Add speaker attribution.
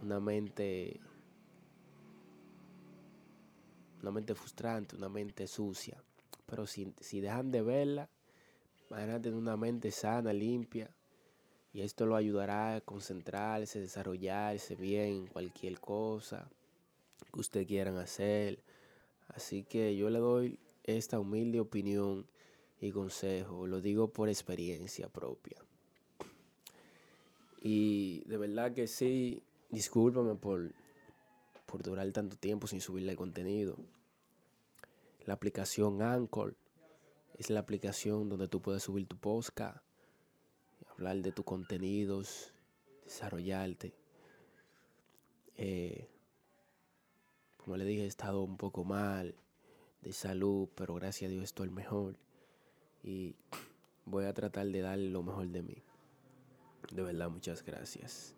Speaker 1: una mente una mente frustrante, una mente sucia. Pero si, si dejan de verla, van a tener una mente sana, limpia. Y esto lo ayudará a concentrarse, desarrollarse bien en cualquier cosa que ustedes quieran hacer. Así que yo le doy esta humilde opinión y consejo. Lo digo por experiencia propia. Y de verdad que sí, discúlpame por, por durar tanto tiempo sin subirle contenido. La aplicación Anchor es la aplicación donde tú puedes subir tu podcast, hablar de tus contenidos, desarrollarte. Eh, como le dije, he estado un poco mal de salud, pero gracias a Dios estoy mejor. Y voy a tratar de dar lo mejor de mí. De verdad, muchas gracias.